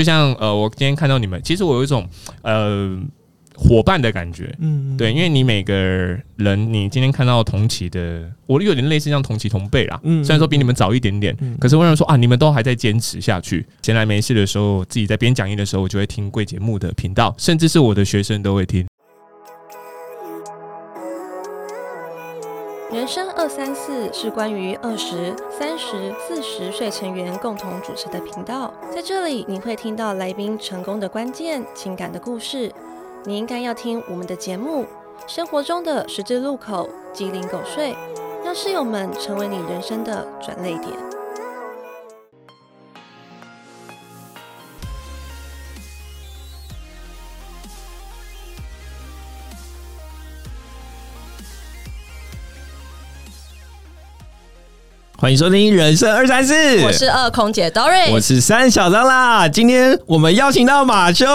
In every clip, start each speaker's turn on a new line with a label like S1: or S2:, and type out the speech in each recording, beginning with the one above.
S1: 就像呃，我今天看到你们，其实我有一种呃伙伴的感觉，
S2: 嗯，
S1: 对，因为你每个人，你今天看到同期的，我有点类似像同期同辈啦，
S2: 嗯
S1: 虽然说比你们早一点点，
S2: 嗯
S1: 可是我想说啊，你们都还在坚持下去。闲来没事的时候，自己在编讲义的时候，我就会听贵节目的频道，甚至是我的学生都会听。
S3: 人生二三四是关于二十三十四十岁成员共同主持的频道，在这里你会听到来宾成功的关键、情感的故事。你应该要听我们的节目，生活中的十字路口、鸡零狗碎，让室友们成为你人生的转泪点。
S2: 欢迎收听《人生二三四》，
S3: 我是二空姐 Dory，
S2: 我是三小张啦。今天我们邀请到马修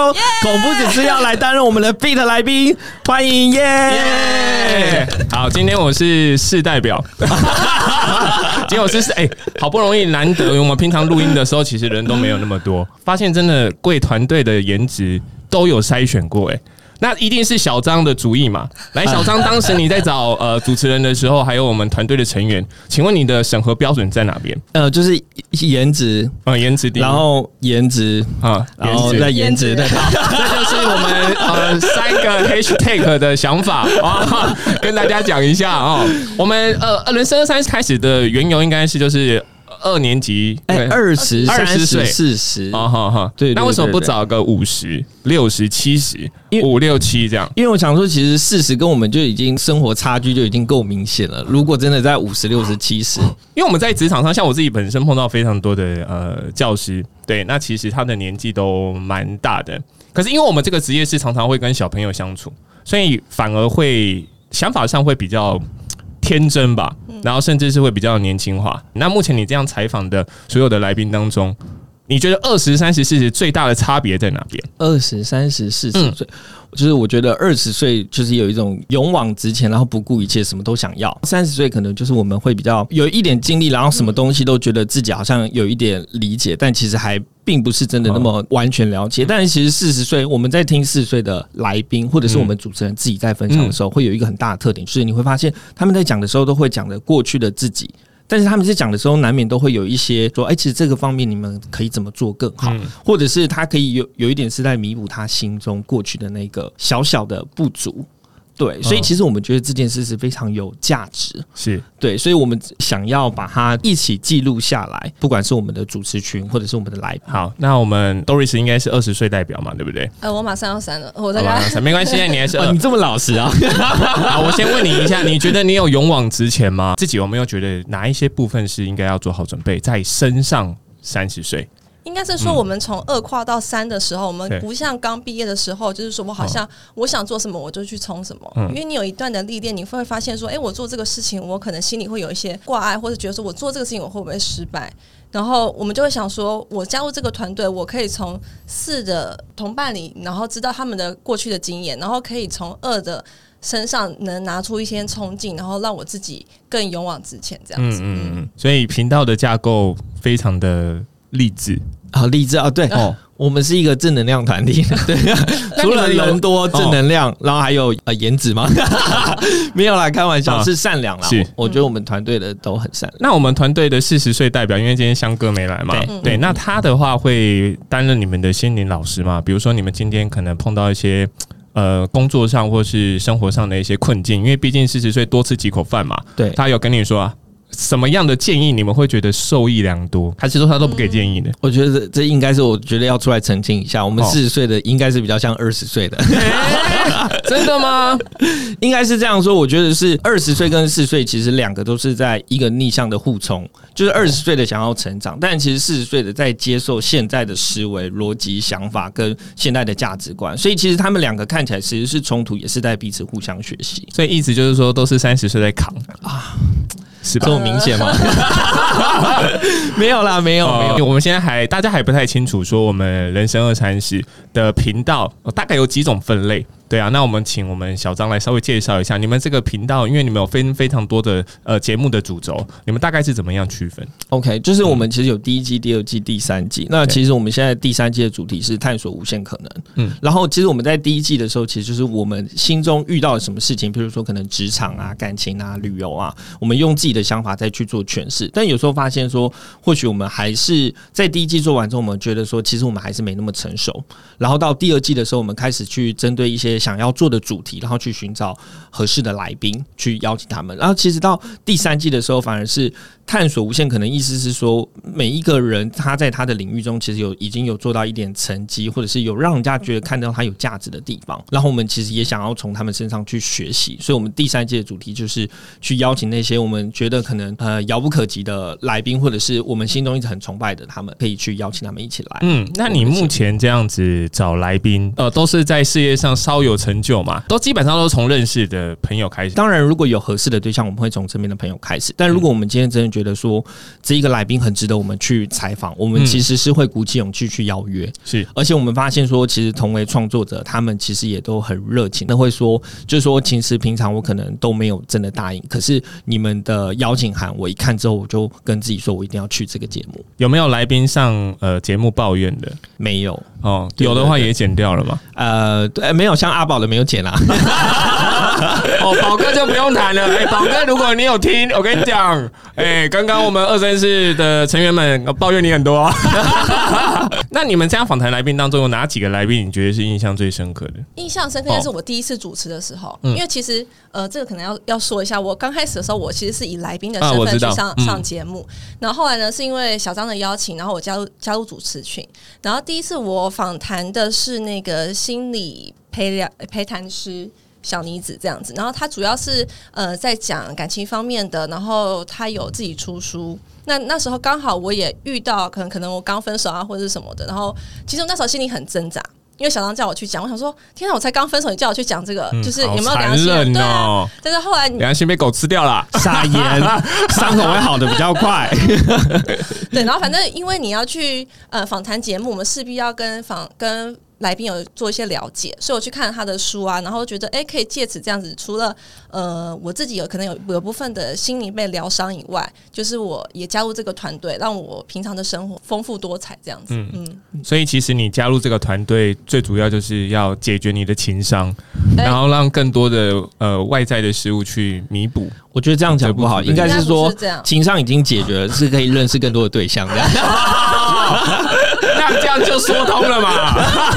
S2: 恐怖指示要来担任我们的 beat 来宾，欢迎耶！
S1: 耶！好，今天我是市代表，今天我是哎、好不容易难得，因为我们平常录音的时候，其实人都没有那么多，发现真的贵团队的颜值都有筛选过、哎。那一定是小张的主意嘛？来，小张，当时你在找呃主持人的时候，还有我们团队的成员，请问你的审核标准在哪边？
S2: 呃，就是颜值，
S1: 呃，颜值低，
S2: 然后颜值，
S1: 啊，
S2: 然后
S1: 颜值。
S2: 再颜值，对，
S1: 这就是我们呃三个 hashtag 的想法。啊，跟大家讲一下哦。我们呃呃人生二三开始的缘由应该是就是二年级，
S2: 哎，
S1: 对
S2: 二十、
S1: 20
S2: 三十、
S1: 岁
S2: 四十，
S1: 啊哈哈，
S2: 对对
S1: 那为什么不找个五十、六十、七十、五六七这样？
S2: 因为我想说，其实四十跟我们就已经生活差距就已经够明显了。如果真的在五十、六十、七十，
S1: 因为我们在职场上，像我自己本身碰到非常多的呃教师，对，那其实他的年纪都蛮大的。可是因为我们这个职业是常常会跟小朋友相处，所以反而会想法上会比较天真吧，然后甚至是会比较年轻化。那目前你这样采访的所有的来宾当中，你觉得二十三十四十最大的差别在哪边？
S2: 二十三十四十
S1: 嗯
S2: 岁，就是我觉得二十岁就是有一种勇往直前，然后不顾一切，什么都想要。三十岁可能就是我们会比较有一点经历，然后什么东西都觉得自己好像有一点理解，但其实还并不是真的那么完全了解。但是其实四十岁，我们在听四十岁的来宾，或者是我们主持人自己在分享的时候，会有一个很大的特点，就是你会发现他们在讲的时候都会讲的过去的自己。但是他们在讲的时候，难免都会有一些说，哎、其实这个方面你们可以怎么做更好，
S1: 嗯
S2: 或者是他可以有有一点是在弥补他心中过去的那个小小的不足。对，所以
S1: 嗯
S2: 其实我们觉得这件事是非常有价值。
S1: 是
S2: 对，所以我们想要把它一起记录下来，不管是我们的主持群，或者是我们的来宾。
S1: 好，那我们 Doris 应该是二十岁代表嘛，对不对？
S3: 呃，我马上要删了，我大
S1: 好吧
S3: 概，
S1: 没关系，你还是
S2: 你这么老实啊！
S1: 好，我先问你一下，你觉得你有勇往直前吗？自己有没有觉得哪一些部分是应该要做好准备，在身上三十岁？
S3: 应该是说，我们从二跨到三的时候，我们不像刚毕业的时候，就是说我好像我想做什么我就去冲什么。
S1: 嗯
S3: 因为你有一段的历练，你会发现说，哎、我做这个事情，我可能心里会有一些挂碍，或者觉得说我做这个事情我会不会失败。然后我们就会想说，我加入这个团队，我可以从四的同伴里，然后知道他们的过去的经验，然后可以从二的身上能拿出一些冲劲，然后让我自己更勇往直前，这样子。
S1: 嗯嗯嗯，所以频道的架构非常的励志
S2: 啊励志啊！对，
S1: 哦。
S2: 我们是一个正能量团体，对，除了人多正能量，然后还有呃颜值吗？没有啦，开玩笑，
S1: 啊
S2: 是善良啦。
S1: 是
S2: 我我觉得我们团队的都很善良。
S1: 那我们团队的四十岁代表，因为今天香哥没来嘛，
S2: 对
S1: 对，那他的话会担任你们的心灵老师嘛？比如说你们今天可能碰到一些呃工作上或是生活上的一些困境，因为毕竟四十岁多吃几口饭嘛，
S2: 对，
S1: 他有跟你说啊。什么样的建议你们会觉得受益良多？还是说他都不给建议的？
S2: 我觉得这这应该是我觉得要出来澄清一下，我们
S1: 哦
S2: 四十岁的应该是比较像二十岁的，
S1: 真的吗？
S2: 应该是这样说。我觉得是二十岁跟四十岁其实两个都是在一个逆向的互冲，就是二十岁的想要成长，但其实四十岁的在接受现在的思维、逻辑、想法跟现在的价值观，所以其实他们两个看起来其实是冲突，也是在彼此互相学习。
S1: 所以意思就是说，都是三十岁在扛啊，是吧
S2: 这？么明显吗？没有啦，没有，没有。
S1: 哦我们现在还大家还不太清楚，说我们人生二三十的频道、呃大概有几种分类。对啊，那我们请我们小张来稍微介绍一下你们这个频道，因为你们有分非常多的呃节目的主轴，你们大概是怎么样区分
S2: ？OK，就是我们其实有第一季、第二季、第三季。那其实我们现在第三季的主题是探索无限可能。
S1: 嗯
S2: 嗯，然后其实我们在第一季的时候，其实就是我们心中遇到了什么事情，比如说可能职场啊、感情啊、旅游啊，我们用自己的想法再去做诠释。但有时候发现说，或许我们还是在第一季做完之后，我们觉得说，其实我们还是没那么成熟。然后到第二季的时候，我们开始去针对一些想要做的主题，然后去寻找合适的来宾，去邀请他们。然后其实到第三季的时候，反而是探索无限可能，意思是说，每一个人他在他的领域中，其实有已经有做到一点成绩，或者是有让人家觉得看到他有价值的地方。然后我们其实也想要从他们身上去学习，所以我们第三季的主题就是去邀请那些我们觉得可能呃遥不可及的来宾，或者是我们心中一直很崇拜的他们，可以去邀请他们一起来。
S1: 嗯，那你目前这样子找来宾，呃，都是在事业上稍有成就嘛？都基本上都是从认识的朋友开始。
S2: 当然，如果有合适的对象，我们会从身边的朋友开始。但如果我们今天真的觉得说这一个来宾很值得我们去采访，我们
S1: 嗯
S2: 其实是会鼓起勇气去邀约。
S1: 是
S2: 而且我们发现说，其实同为创作者，他们其实也都很热情，那会说，就是说，其实平常我可能都没有真的答应，可是你们的邀请函我一看之后，我就跟自己说我一定要去这个节目。
S1: 有没有来宾上呃节目抱怨的？
S2: 没有，
S1: 哦，有的话也剪掉了嘛。
S2: 呃，对，没有像阿宝的没有剪啊。
S1: 哦，宝哥就不用谈了。哎、宝哥，如果你有听，我跟你讲，哎、刚刚我们二三四的成员们呃抱怨你很多、啊。那你们这样访谈来宾当中，有哪几个来宾你觉得是印象最深刻的？
S3: 印象深刻就是我第一次主持的时候，
S1: 嗯
S3: 因为其实呃，这个可能要要说一下，我刚开始的时候，我其实是以来宾的身份去上、
S1: 嗯
S3: 上节目，然后后来呢，是因为小张的邀请，然后我加入加入主持群，然后第一次我访谈的是那个心理陪聊陪谈师。小妮子这样子，然后他主要是呃在讲感情方面的，然后他有自己出书。那那时候刚好我也遇到，可能可能我刚分手啊或者是什么的，然后其实我那时候心里很挣扎，因为小张叫我去讲，我想说天哪，我才刚分手，你叫我去讲这个，
S1: 嗯
S3: 就是有没有良心啊？
S1: 忍
S3: 对啊。
S1: 哦，
S3: 但是后来
S1: 良心被狗吃掉了。
S2: 撒盐，伤口会好的比较快。
S3: 对，然后反正因为你要去呃访谈节目，我们势必要跟访跟来宾有做一些了解，所以我去看了他的书啊，然后觉得哎，可以借此这样子，除了呃我自己有可能有有部分的心灵被疗伤以外，就是我也加入这个团队，让我平常的生活丰富多彩这样子。
S1: 嗯
S3: 嗯，
S1: 所以其实你加入这个团队，最主要就是要解决你的情商，
S3: 哎
S1: 然后让更多的呃外在的事物去弥补。
S2: 我觉得这样讲不好，应该是说
S3: 这样
S2: 情商已经解决了，是可以认识更多的对象这样。
S1: 那这样就说通了嘛？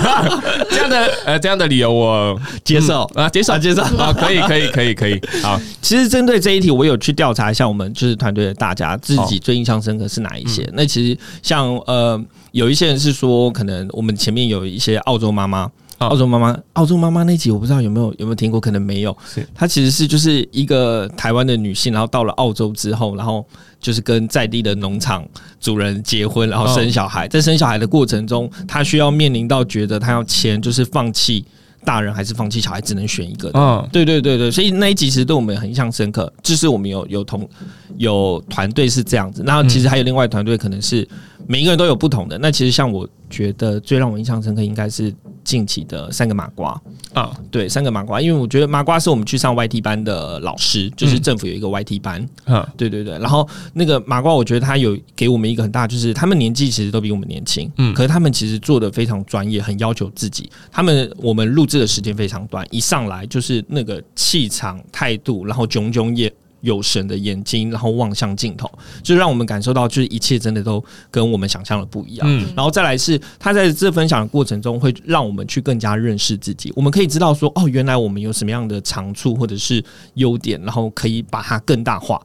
S1: 这样的呃这样的理由我
S2: 接受
S1: 嗯啊，接受
S2: 啊接受
S1: 啊，可以可以可以可以，好，
S2: 其实针对这一题，我有去调查一下我们就是团队的大家自己最印象深刻是哪一些。那其实像呃，有一些人是说，可能我们前面有一些澳洲妈妈。
S1: 哦
S2: 澳洲妈妈，澳洲妈妈那集我不知道有没有有没有听过，可能没有
S1: 是。
S2: 她其实是就是一个台湾的女性，然后到了澳洲之后，然后就是跟在地的农场主人结婚，然后生小孩。在生小孩的过程中，她需要面临到觉得她要签，就是放弃大人还是放弃小孩，只能选一个的。
S1: 嗯
S2: 对对对对，所以那一集其实对我们很印象深刻，就是我们有有同有团队是这样子，那其实还有另外团队可能是每一个人都有不同的。那其实像我觉得最让我印象深刻应该是近期的三个麻瓜，
S1: 啊，
S2: 对，三个麻瓜，因为我觉得麻瓜是我们去上 YT 班的老师，就是政府有一个 YT 班，
S1: 嗯
S2: 对对对，然后那个麻瓜，我觉得他有给我们一个很大，就是他们年纪其实都比我们年轻，
S1: 嗯。
S2: 嗯，可是他们其实做的非常专业，很要求自己。他们我们录制的时间非常短，一上来就是那个气场、态度，然后炯炯也。有神的眼睛，然后望向镜头，就让我们感受到，就是一切真的都跟我们想象的不一样。
S1: 嗯
S2: 然后再来是他在这分享的过程中，会让我们去更加认识自己。我们可以知道说，哦，原来我们有什么样的长处或者是优点，然后可以把它更大化。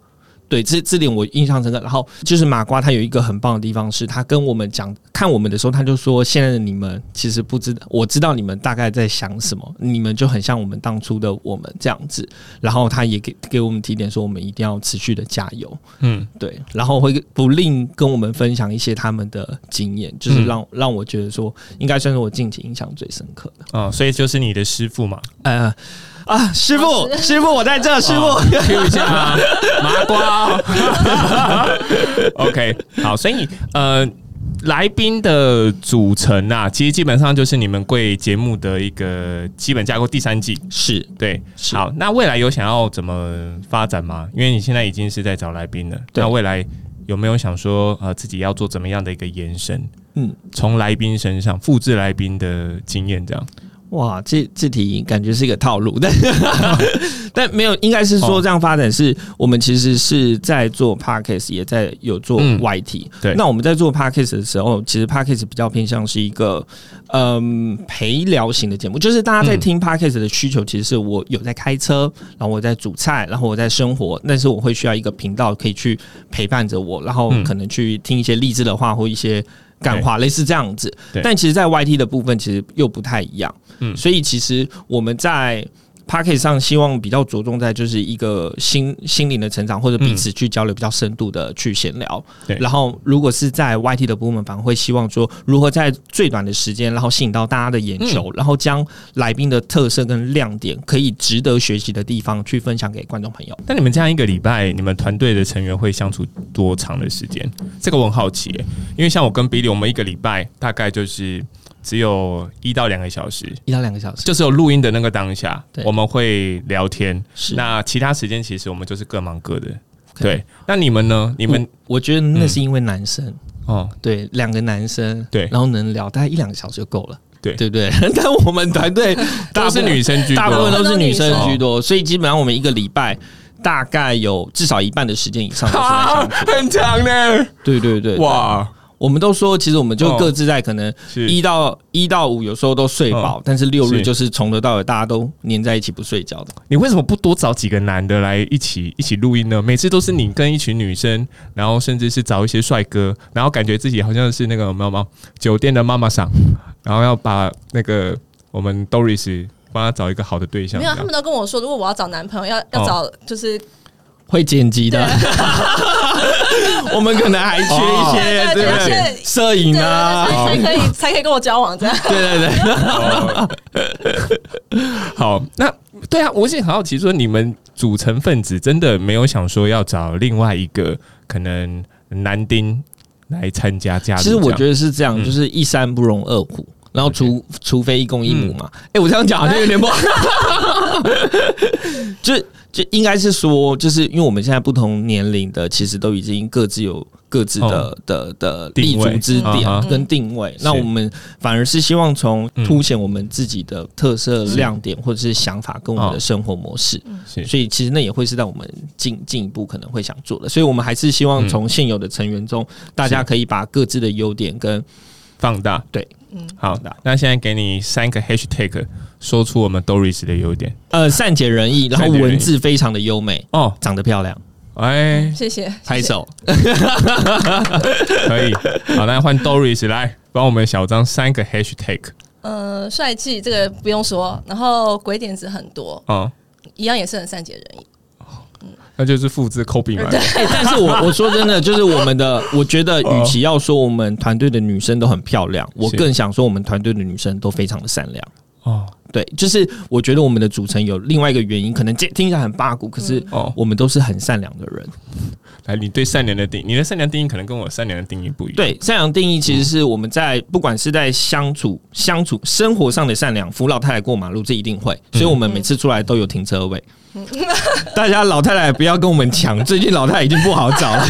S2: 对，这这点我印象深刻。然后就是马瓜，他有一个很棒的地方是，他跟我们讲看我们的时候，他就说：“现在的你们其实不知道，我知道你们大概在想什么，你们就很像我们当初的我们这样子。”然后他也给给我们提点说，我们一定要持续的加油。
S1: 嗯
S2: 对，然后会不吝跟我们分享一些他们的经验，就是让、让我觉得说，应该算是我近期印象最深刻的。
S1: 啊，所以就是你的师傅嘛，
S2: 呃啊，师傅
S3: 老，师
S2: 师傅，我在这，师傅。
S1: Q 一下啊 麻瓜哦。OK，好，所以呃，来宾的组成啊，其实基本上就是你们贵节目的一个基本架构。第三季
S2: 是
S1: 对，
S2: 是
S1: 好，那未来有想要怎么发展吗？因为你现在已经是在找来宾了，那未来有没有想说呃自己要做怎么样的一个延伸？
S2: 嗯，
S1: 从来宾身上复制来宾的经验，这样
S2: 哇，这这题感觉是一个套路，但但没有，应该是说
S1: 哦。
S2: 这样发展是我们其实是在做 podcast，也在有做
S1: 嗯。
S2: YT。
S1: 对。
S2: 那我们在做 podcast 的时候，其实 podcast 比较偏向是一个嗯陪聊型的节目，就是大家在
S1: 嗯。
S2: 听 podcast 的需求，其实是我有在开车，然后我在煮菜，然后我在生活，但是我会需要一个频道可以去陪伴着我，然后
S1: 嗯。
S2: 可能去听一些励志的话或一些。干话类似这样子，但其实，在 YT 的部分其实又不太一样。
S1: 嗯。
S2: 所以其实我们在 p a c k e t 上希望比较着重在就是一个心心灵的成长，或者彼此去交流比较深度的去闲聊。
S1: 对
S2: 然后如果是在 YT 的部分，反而会希望说如何在最短的时间，然后吸引到大家的眼球，然后将来宾的特色跟亮点，可以值得学习的地方去分享给观众朋友。
S1: 那你们这样一个礼拜，你们团队的成员会相处多长的时间？这个我很好奇、欸，因为像我跟 Billy，我们一个礼拜大概就是只有一到两个小时，
S2: 一到两个小时，
S1: 就是有录音的那个当下
S2: 对，
S1: 我们会聊天。
S2: 是
S1: 那其他时间其实我们就是各忙各的。对，那你们呢？你们
S2: 我我觉得那是因为男生。
S1: 哦，
S2: 对，两个男生，
S1: 对
S2: 然后能聊大概一两个小时就够了，
S1: 对
S2: 对不对？但我们团队
S1: 都是女生居多
S2: 大部分。都是女生
S1: 都是女生
S2: 居多，所以基本上我们一个礼拜大概有至少一半的时间以上都是在相处。
S1: 很长呢！
S2: 对对对，
S1: 哇，
S2: 我们都说，其实我们就各自在可能一到一到五有时候都睡饱，但是六日就是从头到尾大家都黏在一起不睡觉的。
S1: 你为什么不多找几个男的来一起一起录音呢？每次都是你跟一群女生，然后甚至是找一些帅哥，然后感觉自己好像是那个有没有吗？酒店的妈妈桑，然后要把那个我们 Doris 帮他找一个好的对象。
S3: 没有，他们都跟我说，如果我要找男朋友，要要找就是
S2: 会剪辑的，我们可能还缺一些，
S3: 对对
S2: 对不对
S3: 对？
S2: 摄影
S3: 对
S2: 啊，
S3: 才才可以才可以跟我交往这样。
S2: 对对对。
S1: 哦好，那对啊，我是很好奇，说你们组成分子真的没有想说要找另外一个可能男丁来参加加入？
S2: 其实我觉得是这样，
S1: 嗯
S2: 就是一山不容二虎。然后除除非一公一母嘛，哎、我这样讲好像有点不好，就就应该是说，就是因为我们现在不同年龄的，其实都已经各自有各自的、
S1: 哦。
S2: 的的立足之
S1: 嗯
S2: 点跟定位。那我们反而是希望从
S1: 嗯
S2: 凸显我们自己的特色亮点或者是想法跟我们
S1: 哦
S2: 的生活模式，
S1: 是。
S2: 所以其实那也会是在我们进进一步可能会想做的。所以我们还是希望
S1: 嗯。
S2: 从现有的成员中，大家可以把各自的优点跟
S1: 放大。
S2: 对，
S3: 嗯，
S1: 好，那现在给你三个 hashtag，说出我们 Doris 的优点。
S2: 呃善解人意，然后文字非常的优美，
S1: 哦。
S2: 长得漂亮，
S1: 哎，
S3: 谢谢，
S2: 拍手。
S1: 可以，好，那换 Doris 来帮我们小张三个 hashtag
S3: 呃，帅气这个不用说，然后鬼点子很多，
S1: 哦，
S3: 一样也是很善解人意。
S1: 那就是复制 copy 嘛。
S2: 哎、但是我我说真的，就是我们的，我觉得与其要说我们团队的女生都很漂亮，我更想说我们团队的女生都非常的善良。
S1: 哦
S2: 对，就是我觉得我们的组成有另外一个原因，可能这听起来很八股，可是
S1: 哦，
S2: 我们都是很善良的人。
S1: 来，你对善良的定，你的善良定义可能跟我善良的定义不一样。
S2: 对，善良定义其实是我们在不管是在相处、相处生活上的善良，扶老太太过马路这一定会，所以我们每次出来都有停车位。大家老太太不要跟我们抢，最近老太太已经不好找了。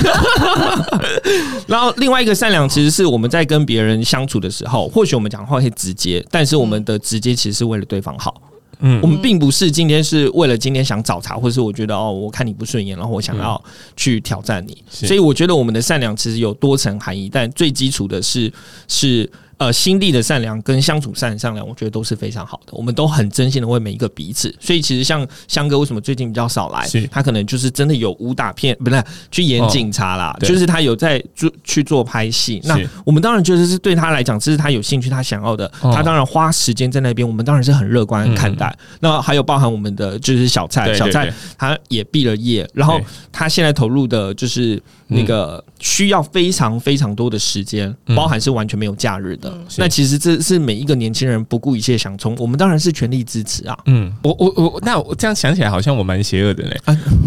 S2: 然后另外一个善良，其实是我们在跟别人相处的时候，或许我们讲话会直接，但是我们的直接其实是为了对方好。
S1: 嗯
S2: 我们并不是今天是为了今天想找茬，或是我觉得哦，我看你不顺眼，然后我想要去挑战你。
S1: 是
S2: 所以我觉得我们的善良其实有多层含义，但最基础的是是呃心地的善良跟相处善善良，我觉得都是非常好的。我们都很真心的为每一个彼此。所以其实像香哥为什么最近比较少来
S1: 是，
S2: 他可能就是真的有武打片，不是去演警察啦，
S1: 对
S2: 就是他有在做去做拍戏。那我们当然觉得是对他来讲，这是他有兴趣、他想要的，
S1: 哦
S2: 他当然花时间在那边，我们当然是很乐观看待。那还有包含我们的就是小蔡，小蔡他也毕了业，然后他现在投入的就是那个需要非常非常多的时间，
S1: 嗯
S2: 包含是完全没有假日的。
S3: 嗯
S2: 那其实这是每一个年轻人不顾一切想冲，我们当然是全力支持啊。
S1: 嗯，我我我，那我这样想起来好像我蛮邪恶的嘞。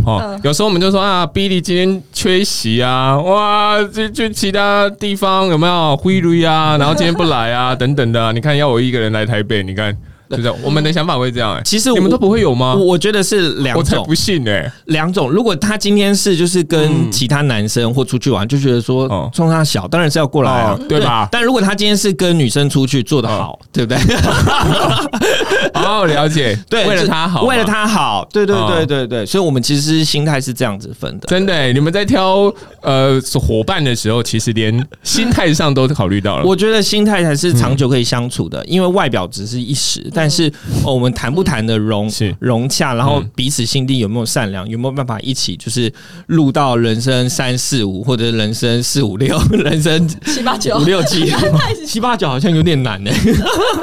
S1: 哦
S3: 嗯，
S1: 有时候我们就说啊，Billy 今天缺席啊，哇，去去其他地方有没有挥 lui 啊？然后今天不来啊，等等的啊。你看，要我一个人来台北，你看，是不是？我们的想法会这样哎。
S2: 其实
S1: 你们都不会有吗
S2: 我？我觉得是两种
S1: 我才不，信哎。
S2: 两种。如果他今天是就是跟
S1: 嗯
S2: 其他男生或出去玩，就觉得说
S1: 哦
S2: 冲他小，当然是要过来
S1: 对吧
S2: 但如果他今天是跟女生出去做的好，对不对？
S1: 哦，了解。
S2: 对，
S1: 为了他好，
S2: 为了他好，对对
S1: 哦
S2: 对对对，所以我们其实心态是这样子分的。
S1: 真的欸，你们在挑呃伙伴的时候，其实连心态上都考虑到了。
S2: 我觉得心态才是
S1: 嗯
S2: 长久可以相处的，因为外表只是一时，但是、哦、我们谈不谈的融
S1: 是。
S2: 融洽，然后
S1: 嗯。
S2: 彼此心地有没有善良，有没有办法一起就是录到人生三四五或者人生四五六，人生
S3: 七八九。
S2: 五六七。七八九好像有点难呢、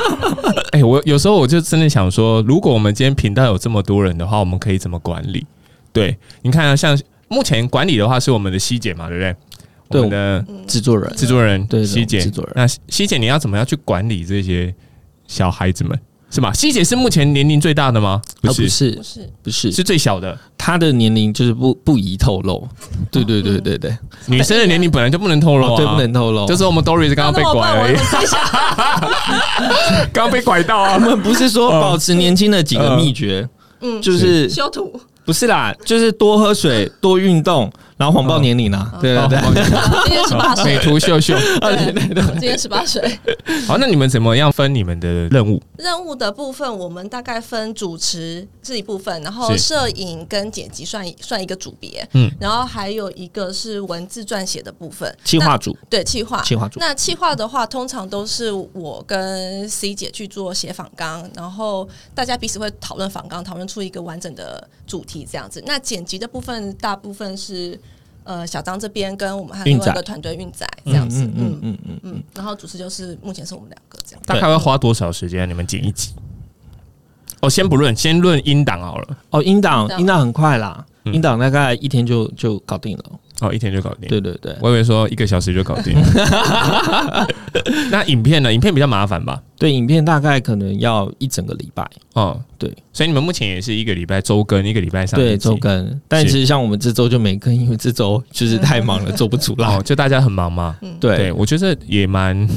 S1: 哎、我有时候我就真的想说，如果我们今天频道有这么多人的话，我们可以怎么管理？对，你看啊，像目前管理的话是我们的希姐嘛，对不对？
S2: 对
S1: 我们的
S2: 制作人。
S1: 制作人
S2: 对对
S1: 希姐。
S2: 制作人，
S1: 那希姐你要怎么样去管理这些小孩子们？是吗？希姐是目前年龄最大的吗？不是，
S2: 啊不是
S3: 不是。
S2: 是，
S1: 最小的。
S2: 她的年龄就是不不宜透露，对对对对对，
S1: 女生的年龄本来就不能透露啊，
S2: 哦对不能透露，
S1: 就是我们 Doris 刚刚被拐而已，刚刚被拐到啊。
S2: 我。们不是说保持年轻的几个秘诀，
S3: 嗯，
S2: 就是
S3: 修图，
S2: 不是啦，就是多喝水、多运动，然后谎报年龄啦。对对对，
S3: 今年十八岁
S1: 美
S3: 岁，
S1: 图秀秀。
S3: 对对对，今年十八岁。
S1: 好，那你们怎么样分你们的任务？
S3: 任务的部分，我们大概分主持是一部分，然后
S1: 是
S3: 摄影跟剪辑算一算一个组别，
S1: 嗯
S3: 然后还有一个是文字撰写的部分，
S2: 企划组，
S3: 那对企划。
S2: 企划组，
S3: 那企划的话，通常都是我跟 C 姐去做写访纲，然后大家彼此会讨论访纲，讨论出一个完整的主题这样子。那剪辑的部分，大部分是呃小张这边跟我们还有另外一个团队运载这样子，
S2: 嗯
S3: 嗯
S2: 嗯嗯，
S3: 嗯，然后主持就是目前是我们两个这样。
S1: 大概会花多少时间？你们剪一集？哦，先不论，先论音档好了。
S2: 哦，音档
S3: 音档
S2: 很快啦，
S1: 嗯
S2: 音档大概一天就就搞定了。
S1: 哦，一天就搞定。
S2: 对对对
S1: 我以为说一个小时就搞定。那影片呢？影片比较麻烦吧？
S2: 对，影片大概可能要一整个礼拜，
S1: 哦，
S2: 对，
S1: 所以你们目前也是一个礼拜周更，一个礼拜上一
S2: 对周更。但其实像我们这周就没更，因为这周就是太忙了，做不出来
S1: 哦，。就大家很忙嘛。对，
S2: 对
S1: 我觉得也蛮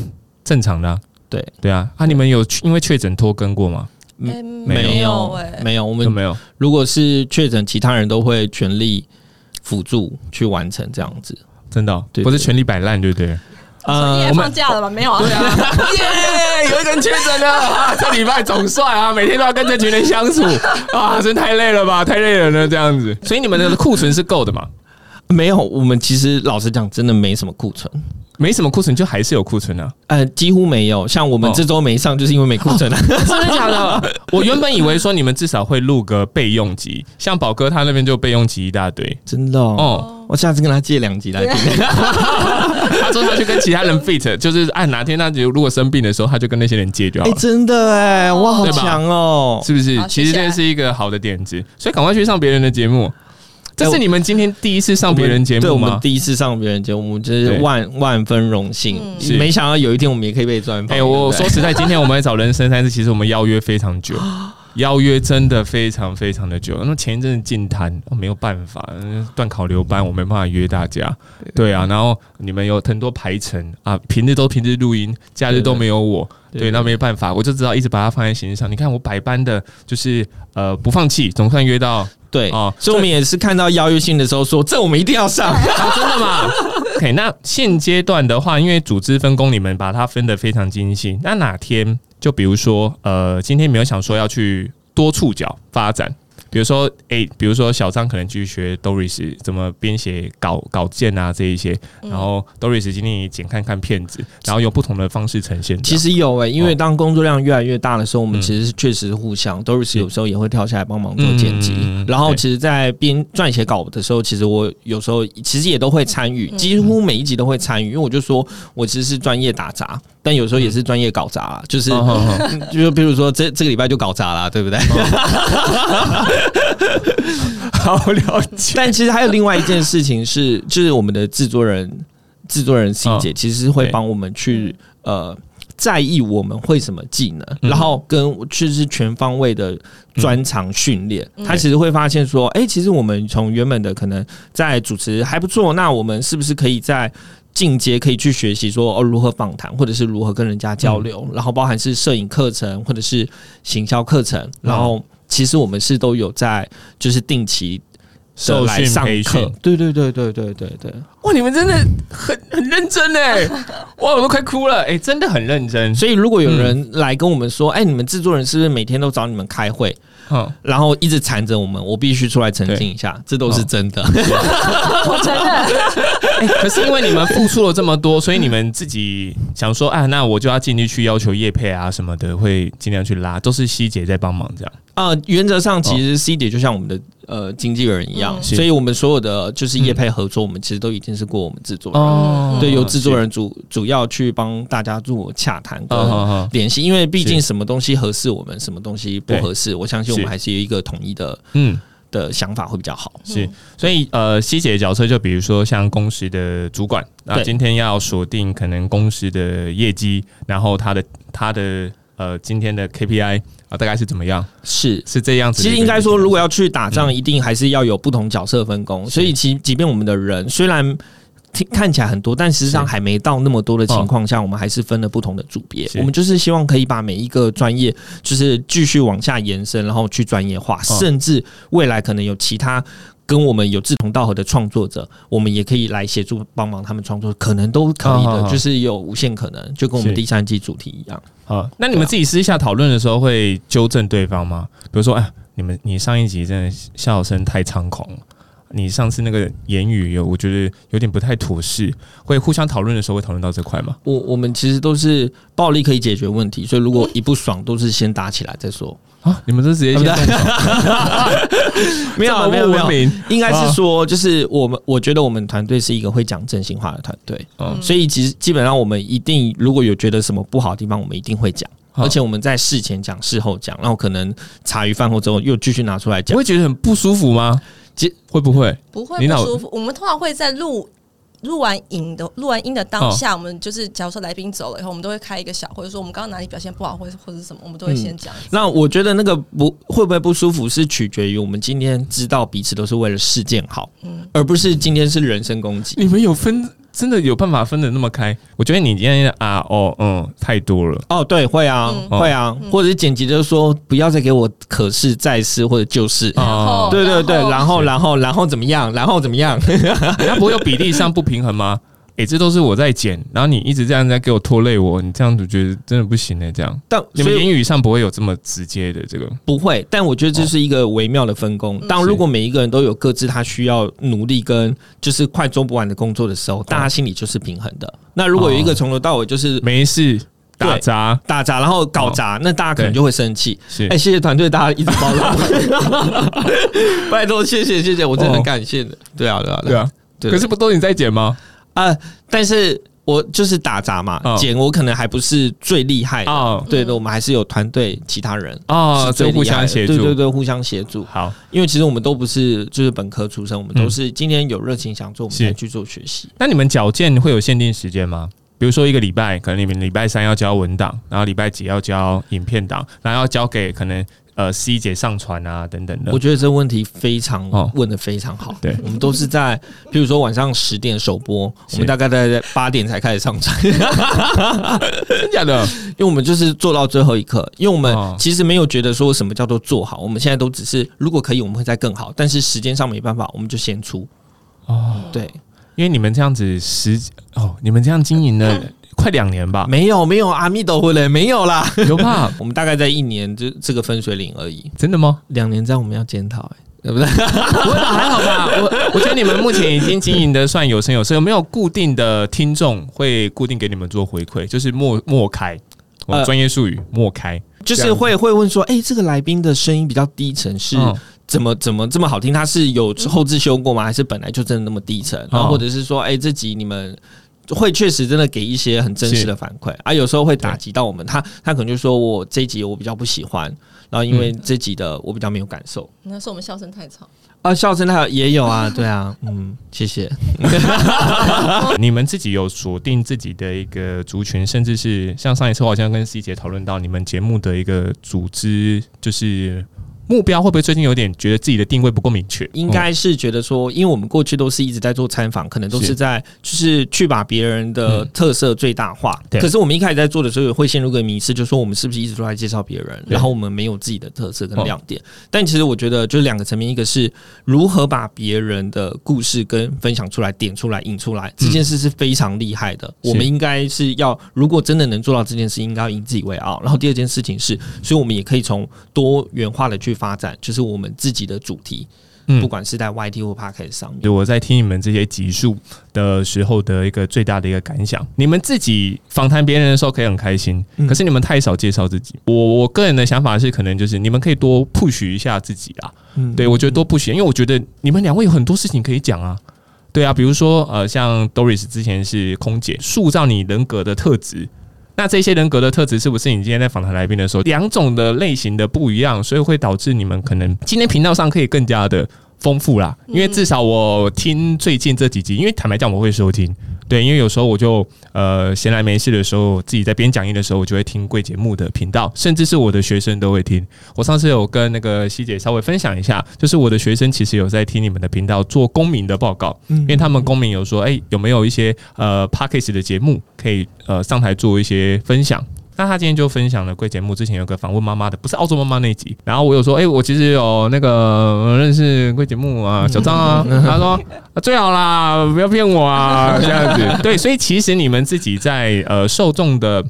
S1: 正常的啊。
S2: 对
S1: 对啊，啊，你们有因为确诊拖更过吗？没
S2: 有
S3: 哎，
S2: 没有，我们
S1: 有没有？
S2: 如果是确诊，其他人都会全力辅助去完成这样子。
S1: 真的哦、
S2: 对
S1: 不是全力摆烂，对不对？
S3: 你也
S2: 呃，
S3: 放假了吧？没有啊？对啊，
S1: 耶，有一个人确诊了啊！这礼拜总算啊，每天都要跟这群人相处啊，真太累了吧，太累了呢，这样子。所以你们的库存是够的嘛？
S2: 没有，我们其实老实讲，真的没什么库存。
S1: 没什么库存，就还是有库存啊？
S2: 呃，几乎没有。像我们
S1: 哦
S2: 这周没上，就是因为没库存啊。
S1: 真的假的？我原本以为说你们至少会录个备用集，像宝哥他那边就备用集一大堆。
S2: 真的哦，
S1: 哦，
S2: 我下次跟他借两集来听。
S1: 他说他去跟其他人 fit，就是按哪天他如果生病的时候，他就跟那些人借就好
S2: 哎、
S1: 了。
S2: 真的哎，哇，好强哦！
S1: 是不是？其实这是一个好的点子，所以赶快去上别人的节目。这是你们今天第一次上别人节目吗
S2: 对，我们？第一次上别人节目，我们真是万万分荣幸。没想到有一天我们也可以被专访。
S1: 哎、我说实在，今天我们来找人生三次，其实我们邀约非常久，邀约真的非常非常的久。那前一阵子进摊、哦没有办法，嗯断考留班，我没办法约大家。对啊，然后你们有很多排程啊，平日都平日录音，假日都没有我。
S2: 对
S1: 对，那没办法，我就知道一直把它放在心上。你看我百般的，就是呃不放弃，总算约到
S2: 对
S1: 哦
S2: 所以我们也是看到邀约信的时候说，这我们一定要上。
S1: 啊，真的吗？OK，那现阶段的话，因为组织分工，你们把它分得非常精细。那哪天就比如说，呃，今天没有想说要去多触角发展，比如说，诶，比如说小张可能去学 Doris 怎么编写稿稿件啊这一些，然后 Doris 今天也剪看看片子，然后用不同的方式呈现。
S2: 其实有哎、因为当工作量越来越大的时候，我们
S1: 嗯
S2: 其实是确实互相，Doris 有时候也会跳下来帮忙做剪辑。然后其实，在编撰写稿的时候，其实我有时候其实也都会参与，
S3: 嗯
S2: 几乎每一集都会参与，因为我就说我其实是专业打杂，但有时候也是专业搞砸啦，就是。就是比如说这这个礼拜就搞砸了，对不对？
S1: 好了解。
S2: 但其实还有另外一件事情是，就是我们的制作人制作人 C 姐其实是会帮我们去呃。在意我们会什么技能，
S1: 嗯。
S2: 然后跟就是全方位的专长训练，
S3: 嗯。
S2: 他其实会发现说，哎、其实我们从原本的可能在主持还不错，那我们是不是可以在进阶可以去学习说哦如何访谈，或者是如何跟人家交流，然后包含是摄影课程或者是行销课程，然后其实我们是都有在就是定期的
S1: 受训
S2: 来上
S1: 培训。
S2: 课，对对对对对对对，
S1: 哇，你们真的很很认真哎！哇，我都快哭了。哎，真的很认真。
S2: 所以如果有人来跟我们说，哎、你们制作人是不是每天都找你们开会，
S1: 嗯，
S2: 然后一直缠着我们，我必须出来澄清一下，这都是真的。
S3: 我承认，
S1: 哎，可是因为你们付出了这么多，所以你们自己想说，啊，那我就要尽力去要求叶配啊什么的，会尽量去拉，都是希姐在帮忙这样。
S2: 呃，原则上其实 C 姐就像我们的呃经纪人一样，
S3: 嗯。
S2: 所以我们所有的就是业配合作，我们其实都已经是过我们制作人，
S1: 哦
S2: 对，由制作人主主要去帮大家做洽谈联系，因为毕竟什么东西合适我们，什么东西不合适，我相信我们
S1: 是。
S2: 还是有一个统一的
S1: 嗯，
S2: 的想法会比较好。
S1: 是，所以呃，希姐的角色就比如说像公司的主管，那今天要锁定可能公司的业绩，然后他的他的呃今天的 KPI 啊，大概是怎么样？
S2: 是。
S1: 是这样子。
S2: 其实应该说，如果要去打仗，一定还是要有不同角色分工。所以，其即便我们的人虽然听看起来很多，但实际上还没到那么多的情况下，我们还是分了不同的组别。我们就是希望可以把每一个专业，就是继续往下延伸，然后去专业化，
S1: 嗯
S2: 甚至未来可能有其他。跟我们有志同道合的创作者，我们也可以来协助帮忙他们创作，可能都可以的，
S1: 好好好
S2: 就是有无限可能，就跟我们第三季主题一样。
S1: 好，那你们自己私下讨论的时候会纠正对方吗？比如说，哎，你们你上一集真的笑声太猖狂了。你上次那个言语有，我觉得有点不太妥适，会互相讨论的时候会讨论到这块吗？
S2: 我我们其实都是暴力可以解决问题，所以如果一不爽，都是先打起来再说。
S1: 啊，你们都直接先
S2: 没有没有没有应该是说，就是我们我觉得我们团队是一个会讲真心话的团队，
S1: 嗯
S2: 所以其实基本上我们一定如果有觉得什么不好的地方，我们一定会讲。而且我们在事前讲、事后讲，然后可能茶余饭后之后又继续拿出来讲。
S1: 不会觉得很不舒服吗？
S2: 其
S1: 会不会？
S3: 不会不舒服。我们通常会在录录完影的录完音的当下，我们就是假如说来宾走了以后，我们都会开一个小会，说我们刚刚哪里表现不好，或者或者是什么，我们都会先讲。
S2: 那我觉得那个不会不会不舒服，是取决于我们今天知道彼此都是为了事件好，
S3: 嗯
S2: 而不是今天是人身攻击。
S1: 你们有分真的有办法分的那么开？我觉得你今天啊哦嗯太多了。
S2: 哦，对，会啊，
S3: 嗯
S2: 会啊，或者是剪辑就是说不要再给我可是再是或者就是。
S1: 哦
S2: 对对对，然后然后然后怎么样？然后怎么样？
S1: 那不会有比例上不平衡吗？诶，这都是我在剪，然后你一直这样在给我拖累我，你这样子觉得真的不行呢、这样，
S2: 但
S1: 你们言语上不会有这么直接的这个
S2: 不会，但我觉得这是一个微妙的分工。当如果每一个人都有各自他需要努力跟就是快做不完的工作的时候，大家心里就是平衡的。那如果有一个从头到尾就是
S1: 没事打杂
S2: 打杂，然后搞砸，那大家可能就会生气。
S1: 是
S2: 哎、谢谢团队，大家一直包容，拜托，谢谢谢谢，我真的很感谢的。对啊，对啊，
S1: 对啊，
S2: 对
S1: 可是不都你在剪吗？
S2: 啊、但是我就是打杂嘛，
S1: 哦
S2: 剪我可能还不是最厉害的。
S1: 哦
S2: 对的，我们还是有团队其他人
S1: 哦，就互相协助，
S2: 对对对，互相协助。
S1: 好，
S2: 因为其实我们都不是就是本科出身，我们都是今天有热情想做，我们
S1: 是
S2: 才去做学习。
S1: 那你们矫健会有限定时间吗？比如说一个礼拜，可能你们礼拜三要交文档，然后礼拜几要交影片档，然后要交给可能呃 C 姐上传啊等等的
S2: 我。觉得这问题非常
S1: 哦
S2: 问的非常好。
S1: 对
S2: 我们都是在，譬如说晚上十点首播，我们大概在八点才开始上传，
S1: 真假的？
S2: 因为我们就是做到最后一刻。因为我们
S1: 哦
S2: 其实没有觉得说什么叫做做好，我们现在都只是如果可以，我们会再更好，但是时间上没办法，我们就先出。
S1: 哦，
S2: 对，
S1: 因为你们这样子时哦，你们这样经营了 快两年吧？
S2: 没有没有阿弥陀佛嘞，没有啦。
S1: 有吧？
S2: 我们大概在一年这这个分水岭而已，
S1: 真的吗？
S2: 两年这样我们要检讨哎，对不对？
S1: 不会吧，还好吧。我我觉得你们目前已经经营的算有声有色，有没有固定的听众会固定给你们做回馈？就是莫莫开，我们
S2: 呃
S1: 专业术语莫开，
S2: 就是会会问说，哎、这个来宾的声音比较低沉，是
S1: 嗯
S2: 怎么怎么这么好听？他是有后置修过吗？还是本来就真的那么低沉？然后或者是说，哎、这集你们会确实真的给一些很真实的反馈啊，有时候会打击到我们。他他可能就说我这一集我比较不喜欢，然后因为这集的我比较没有感受。
S3: 那是我们笑声太吵。
S2: 啊，笑声太也有啊，对啊，嗯，谢谢。
S1: 你们自己有锁定自己的一个族群，甚至是像上一次我好像跟 C 姐讨论到你们节目的一个组织，就是。目标会不会最近有点觉得自己的定位不够明确？
S2: 应该是觉得说，因为我们过去都是一直在做参访，可能都是在就是去把别人的特色最大化。可是我们一开始在做的时候，会陷入个迷失，就说我们是不是一直都在介绍别人，然后我们没有自己的特色跟亮点？但其实我觉得，就是两个层面，一个是如何把别人的故事跟分享出来、点出来、引出来，这件事是非常厉害的。我们应该是要，如果真的能做到这件事，应该要以自己为傲。然后第二件事情是，所以我们也可以从多元化的去。发展就是我们自己的主题，嗯不管是在 YT 或 p a r k 上面。
S1: 我在听你们这些集数的时候的一个最大的一个感想，你们自己访谈别人的时候可以很开心，可是你们太少介绍自己。我我个人的想法是，可能就是你们可以多 push 一下自己啊。嗯对我觉得多 push，因为我觉得你们两位有很多事情可以讲啊。对啊，比如说呃，像 Doris 之前是空姐，塑造你人格的特质。那这些人格的特质是不是你今天在访谈来宾的时候，两种的类型的不一样，所以会导致你们可能今天频道上可以更加的丰富啦？因为至少我听最近这几集，因为坦白讲我会收听。对，因为有时候我就呃闲来没事的时候，自己在编讲义的时候，我就会听贵节目的频道，甚至是我的学生都会听。我上次有跟那个希姐稍微分享一下，就是我的学生其实有在听你们的频道做公民的报告，因为他们公民有说，哎，有没有一些呃 p a c k a g e 的节目可以呃上台做一些分享。那他今天就分享了贵节目之前有个访问妈妈的，不是澳洲妈妈那集。然后我有说，哎，我其实有那个认识贵节目啊，小张啊。他说最好啦，不要骗我啊，这样子。对，所以其实你们自己在呃受众的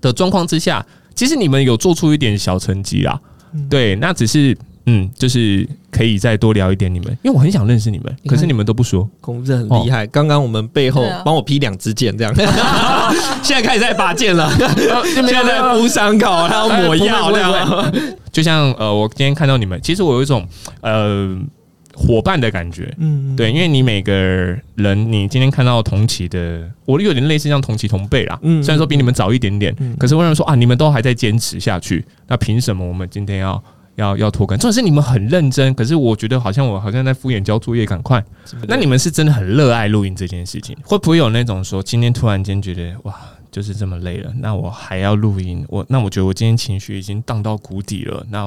S1: 的状况之下，其实你们有做出一点小成绩啦。对，那只是。嗯，就是可以再多聊一点你们，因为我很想认识你们，可是你们都不说。
S2: 公子很厉害，刚刚我们背后帮我劈两支箭，这样，现在开始在拔剑了，现在在敷伤口，还要抹药，这样。
S1: 就像呃，我今天看到你们，其实我有一种呃伙伴的感觉，嗯，对，因为你每个人，你今天看到同期的，我有点类似像同期同辈啦，嗯，虽然说比你们早一点点，可是为什么说啊，你们都还在坚持下去，那凭什么我们今天要？要要拖更，重点是你们很认真，可是我觉得好像我好像在敷衍交作业，赶快。那你们是真的很热爱录音这件事情，会不会有那种说今天突然间觉得哇，就是这么累了，那我还要录音？我那我觉得我今天情绪已经荡到谷底了，那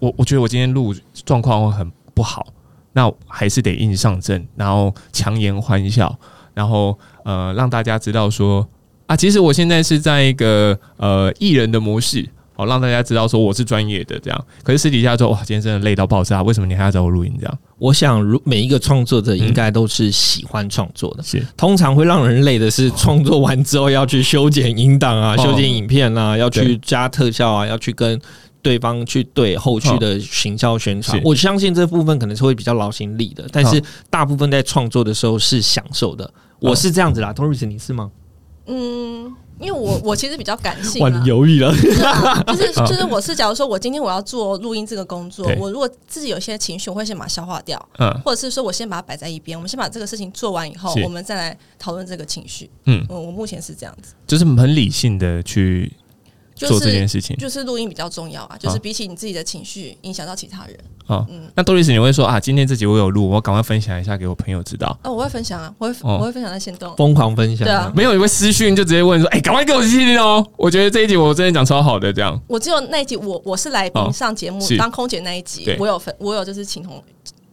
S1: 我我觉得我今天录状况会很不好，那还是得硬上阵，然后强颜欢笑，然后呃让大家知道说啊，其实我现在是在一个呃艺人的模式。哦，让大家知道说我是专业的这样，可是私底下说哇，今天真的累到爆炸，为什么你还要找我录音这样？
S2: 我想，如每一个创作者应该都是喜欢创作的，是通常会让人累的是创作完之后要去修剪音档啊，修剪影片啊，要去加特效啊，要去跟对方去对后续的行销宣传。我相信这部分可能是会比较劳心力的，但是大部分在创作的时候是享受的。我是这样子啦，Toris，你是吗？
S3: 嗯。因为我我其实比较感性，
S2: 哇，你犹豫了，
S3: 就是 就是我是假如说我今天我要做录音这个工作，我如果自己有些情绪，我会先把它消化掉，嗯，或者是说我先把它摆在一边，我们先把这个事情做完以后，我们再来讨论这个情绪，嗯，我目前是这样子，
S1: 就是很理性的去。做这件事情，
S3: 就是录音比较重要啊，就是比起你自己的情绪影响到其他人。
S1: 哦，嗯，那杜律师你会说啊，今天这集我有录，我赶快分享一下给我朋友知道。
S3: 哦，我会分享啊，我会我会分享在线动，
S2: 疯狂分享。
S3: 对啊，
S1: 没有你会私讯就直接问说，哎，赶快给我听听哦。我觉得这一集我真的讲超好的，这样。
S3: 我只有那一集，我我是来宾上节目当空姐那一集，我有分，我有就是请同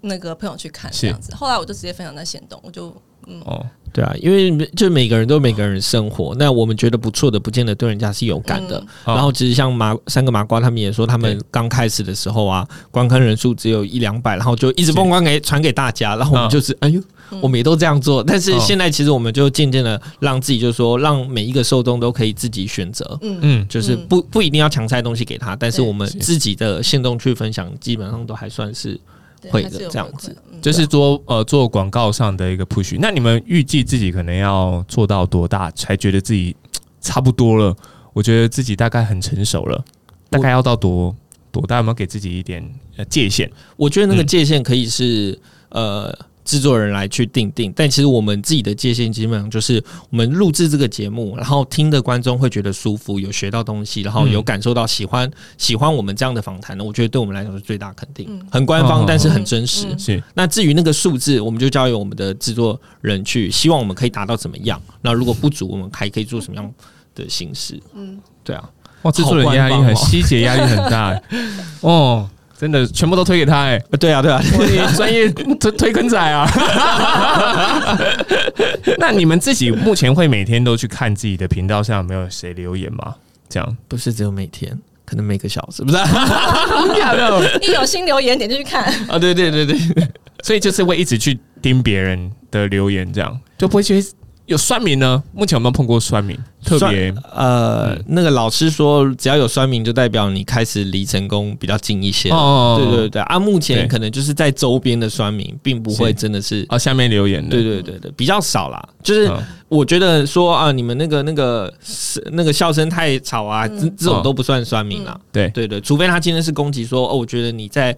S3: 那个朋友去看这样子。后来我就直接分享在线动，我就嗯
S2: 哦。对啊，因为就每个人都有每个人生活，那我们觉得不错的，不见得对人家是有感的。然后其实像麻三个麻瓜，他们也说，他们刚开始的时候啊，观看人数只有一两百，然后就一直疯狂给传给大家，然后我们就是哎呦，我们也都这样做。但是现在其实我们就渐渐的让自己，就是说让每一个受众都可以自己选择，嗯。嗯，就是不不一定要强塞东西给他，但是我们自己的行动去分享，基本上都还算是。会的这样子，
S1: 就是做呃做广告上的一个 push。那你们预计自己可能要做到多大才觉得自己差不多了？我觉得自己大概很成熟了，大概要到多多大？有没有给自己一点呃界限？
S2: 我觉得那个界限可以是呃制作人来去定定。但其实我们自己的界限基本上就是我们录制这个节目，然后听的观众会觉得舒服，有学到东西，然后有感受到喜欢、喜欢我们这样的访谈呢。我觉得对我们来讲是最大肯定，很官方，
S1: 哦
S2: 但是很真实。
S3: 嗯
S1: 是
S2: 那至于那个数字，我们就交由我们的制作人去，希望我们可以达到怎么样。那如果不足，我们还可以做什么样的形式？嗯，对啊，
S1: 哇，制作人压力很，
S2: 好官方哦
S1: 希姐压力很大 哦，真的全部都推给他哎，
S2: 呃对啊，对啊，
S1: 专业推推坑仔啊！那你们自己目前会每天都去看自己的频道上有没有谁留言吗？这样。
S2: 不是只有每天，可能每个小时，不是？啊？
S1: 假的，
S3: 一有新留言点进去看，
S2: 啊对对对对，
S1: 所以就是会一直去盯别人的留言，这样。就不会觉得有酸民呢？目前有没有碰过酸民？特别
S2: 呃，那个老师说，只要有酸民，就代表你开始离成功比较近一些。
S1: 哦
S2: 对对对，啊，目前可能就是在周边的酸民，并不会真的是。
S1: 啊，下面留言的，
S2: 对对对对，比较少啦。就是
S1: 嗯
S2: 我觉得说啊，你们那个那个是那个笑声太吵啊，这这种
S1: 嗯
S2: 都不算酸民啦。
S1: 对
S2: 对对，除非他今天是攻击说哦，我觉得你在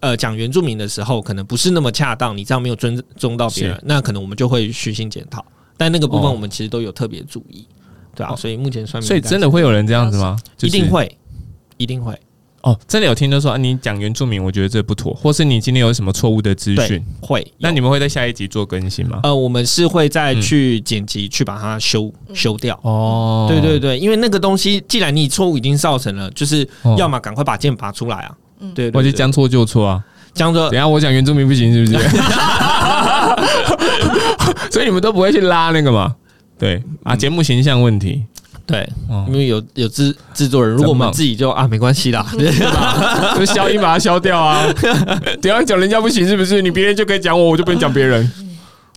S2: 呃讲原住民的时候可能不是那么恰当，你这样没有尊重到别人，那可能我们就会虚心检讨。但那个部分
S1: 哦
S2: 我们其实都有特别注意，对啊，
S1: 哦
S2: 所以目前酸民
S1: 所以真的会有人这样子吗？就是
S2: 一定会，一定会，
S1: 哦，真的有听到说、啊、你讲原住民，我觉得这不妥，或是你今天有什么错误的资讯，，
S2: 会。
S1: 那你们会在下一集做更新吗？
S2: 呃，我们是会再去剪辑，去把它修修掉。
S1: 哦
S2: 对对对，因为那个东西，既然你错误已经造成了，就是
S1: 哦
S2: 要么赶快把剑拔出来啊。对，对对
S1: 我就将错就错啊。
S2: 将错
S1: 等下我讲原住民不行是不是？所以你们都不会去拉那个嘛？对啊，节目形象问题，
S2: 对，
S1: 哦
S2: 因为有有制制作人，如果我们自己就啊没关系啦，
S1: 就消音把它消掉啊。等一下讲人家不行是不是？你别人就可以讲我，我就不能讲别人。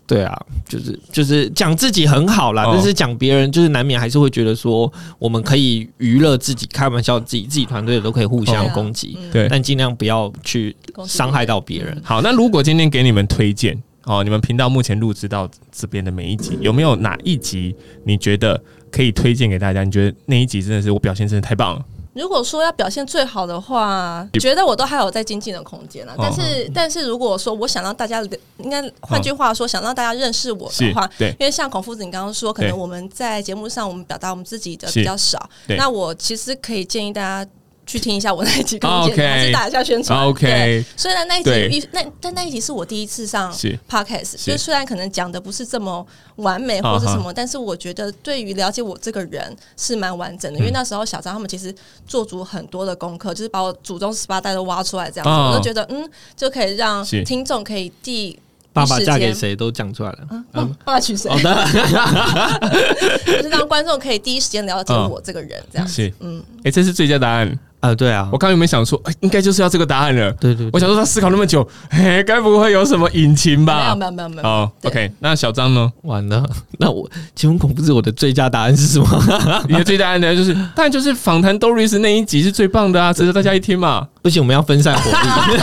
S2: 对啊，就是就是讲自己很好啦，
S1: 哦
S2: 但是讲别人就是难免还是会觉得说，我们可以娱乐自己，开玩笑自己自己团队的都可以互相
S3: 哦
S2: 攻击，
S1: 对，
S2: 但尽量不要去伤害到别人。
S1: 好，那如果今天给你们推荐哦，你们频道目前录制到这边的每一集，有没有哪一集你觉得可以推荐给大家？你觉得那一集真的是我表现真的太棒了？
S3: 如果说要表现最好的话，觉得我都还有在精进的空间了。但是，但是如果说我想让大家，应该换句话说，想让大家认识我的话，
S1: 对
S3: 因为像孔夫子你刚刚说，可能我们在节目上我们表达我们自己的比较少，
S1: 对
S3: 那我其实可以建议大家。去听一下我那一集空间
S1: ，OK
S3: 还是打一下宣传。
S1: OK
S3: 对虽然那一集一那但那一集是我第一次上
S1: 是。
S3: podcast，
S1: 是。
S3: 就虽然可能讲的不是这么完美
S1: 啊
S3: 或是什么，但是我觉得对于了解我这个人是蛮完整的，因为那时候小张他们其实做足很多的功课，就是把我祖宗十八代都挖出来，这样子，
S1: 哦
S3: 我就觉得嗯，就可以让听众可以第
S2: 爸爸嫁给
S3: 第一时间
S2: 谁都讲出来了。
S3: 嗯，爸爸娶谁？
S2: 好的，
S3: 就是让观众可以第一时间了解
S1: 嗯。
S3: 我这个人，这样。
S1: 是，
S3: 嗯，
S1: 哎、这是最佳答案。
S2: 啊，对啊
S1: 我，刚刚有没有想说，哎、应该就是要这个答案了？
S2: 对对，
S1: 我想说他思考那么久，嘿，该不会有什么隐情
S3: 没
S1: 吧
S3: 有？没有没有没有。
S1: 哦
S3: 对
S1: ，OK，那小张呢？
S2: 完了，那我请问恐怖是我的最佳答案是什么？
S1: 你的最佳答案呢？就是，当然就是访谈 Doris 那一集是最棒的啊，值得大家一听嘛。
S2: 不行，我们要分散火力，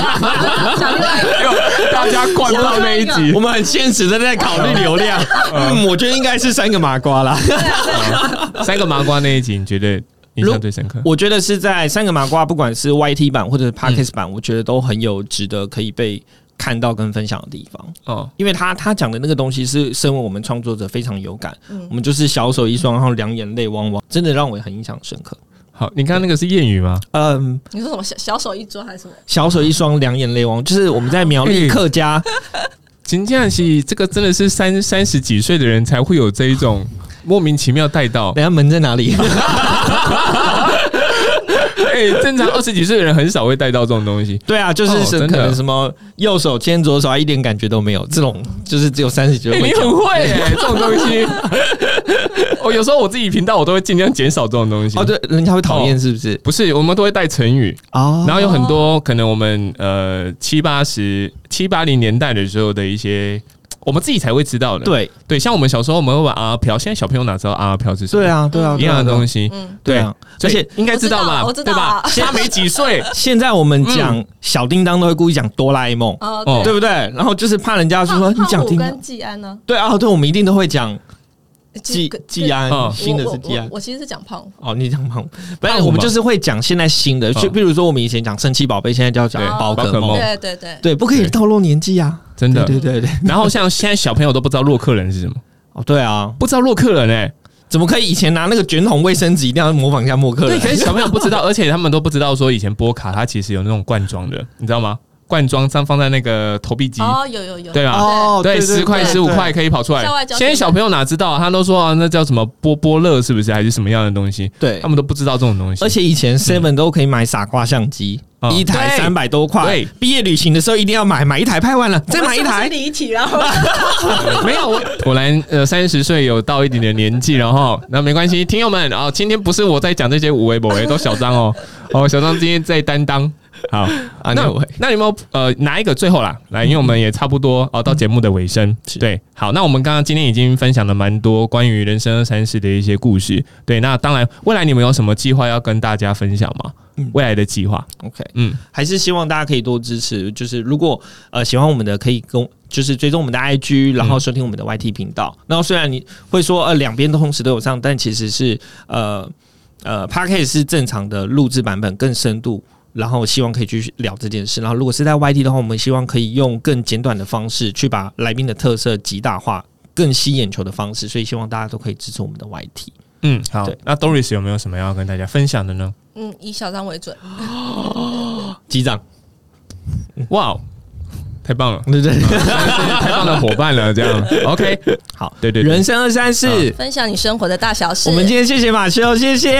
S3: 想另外一个
S1: 大家灌爆那一集
S2: 我，们很现实的在考虑流量。嗯，我觉得应该是三个麻瓜啦。
S1: 三个麻瓜那一集，你觉得印象最深刻？
S2: 我觉得是在三个麻瓜，不管是 YT 版或者是 Podcast 版，我觉得都很有值得可以被看到跟分享的地方。
S1: 哦，
S2: 因为他他讲的那个东西是身为我们创作者非常有感，嗯我们就是小手一双，然后两眼泪汪汪，真的让我很印象深刻。
S1: 好，你刚刚那个是谚语吗？
S2: 嗯，
S3: 你说什么小小手一抓还是什么？
S2: 小手一双，两眼泪汪，就是我们在苗栗客家，
S1: 金建熙，这个真的是三三十几岁的人才会有这一种莫名其妙带到。
S2: 等下门在哪里？
S1: 哎、正常二十几岁的人很少会带到这种东西。
S2: 对啊，就是可能什么右手牵左手，还一点感觉都没有，这种就是只有三十几。
S1: 你很会哎、这种东西。我 有时候我自己频道我都会尽量减少这种东西。
S2: 哦，对，人家会讨厌是不是？
S1: 不是，我们都会带成语，
S2: 哦
S1: 然后有很多可能我们呃七八十七八零年代的时候的一些，我们自己才会知道的。
S2: 对
S1: 对，像我们小时候我们会玩阿飘，现在小朋友哪知道阿飘是什么？
S2: 对，啊，对啊，
S1: 一样的东
S2: 西。
S1: 西。
S3: 嗯，
S2: 对啊，
S1: 所以
S2: 而且
S1: 应该知道吧，
S3: 我知道
S1: 对吧
S3: 我？知道
S1: 他没几岁，
S2: 现在我们讲小叮当都会故意讲哆啦 A 梦，对不对？然后就是怕人家说你讲叮当
S3: 胖虎跟，季安呢？
S2: 对啊，对，我们一定都会讲季
S3: 跟
S2: 季安
S1: 嗯，
S2: 新的是季安
S3: 我。其实是讲胖虎，
S2: 哦，你讲胖，不然我们就是会讲现在新的，就
S1: 嗯
S2: 比如说我们以前讲神奇宝贝，现在就要讲
S1: 对
S2: 宝可梦
S1: 宝可梦。
S3: 对对对，
S2: 对，不可以透露年纪啊。
S1: 真的。
S2: 对对对，
S1: 然后像现在小朋友都不知道洛克人是什么，
S2: 哦对啊，
S1: 不知道洛克人哎、
S2: 怎么可以以前拿那个卷筒卫生纸一定要模仿一下默克
S1: 对，
S2: 人？
S1: 可是小朋友不知道，而且他们都不知道说以前波卡它其实有那种罐装的，你知道吗？罐装放放在那个投币机，
S3: 哦，有有有，
S1: 对吧？
S2: 哦
S1: 对，十块十五块可以跑出来现在小朋友哪知道啊？他都说啊，那叫什么波波乐是不是？还是什么样的东西？
S2: 对
S1: 他，们都不知道这种东西。
S2: 而且以前 Seven 都可以买傻瓜相机，
S1: 嗯
S2: 一台三百多块
S1: 对。
S2: 毕业旅行的时候一定要买，买一台拍完了再买一台。
S3: 离题，然后
S1: 没有，我果然呃三十岁有到一点点年纪然后，那没关系，听友们啊、今天不是我在讲这些无为不为，都小张哦，哦小张今天在担当。好，
S2: 啊，
S1: 那
S2: 那我
S1: 那有没有呃哪一个最后啦？来，因为我们也差不多哦到节目的尾声，
S2: 是
S1: 对，好，那我们刚刚今天已经分享了蛮多关于人生二三事的一些故事，对，那当然未来你们有什么计划要跟大家分享吗？
S2: 嗯
S1: 未来的计划
S2: ，OK，
S1: 嗯，
S2: 还是希望大家可以多支持。就是如果呃喜欢我们的，可以跟就是追踪我们的 IG，然后收听我们的 YT 频道。然后虽然你会说呃两边都同时都有上，但其实是呃呃 p a r k 是正常的录制版本更深度。然后希望可以继续聊这件事。然后如果是在 YT 的话，我们希望可以用更简短的方式去把来宾的特色极大化，更吸眼球的方式。所以希望大家都可以支持我们的 YT。
S1: 嗯，好，那 Doris 有没有什么要跟大家分享的呢？
S3: 嗯，以小张为准。
S2: 机长，
S1: 哇哦，太棒了，
S2: 对对对，
S1: 太棒的伙伴了，这样 OK，
S2: 好，
S1: 对对对
S2: 人生二三四，
S3: 分享你生活的大小事。
S2: 我们今天谢谢马修，谢谢。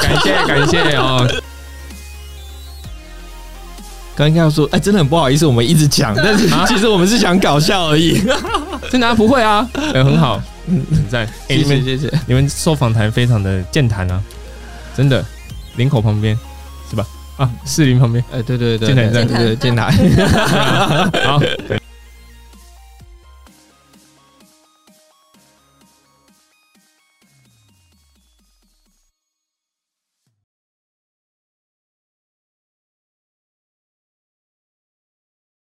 S1: 感谢感谢哦，
S2: 刚刚要说，哎，真的很不好意思，我们一直讲，但是其实我们是想搞笑而已。
S1: 真的啊不会啊，呃很好，很赞，哎，你们
S2: 谢谢。
S1: 你们受访谈非常的健谈啊，真的，领口旁边是吧？啊，士林旁边，
S2: 哎，对对对，
S1: 健谈
S2: 对对对，健谈。
S1: 好，对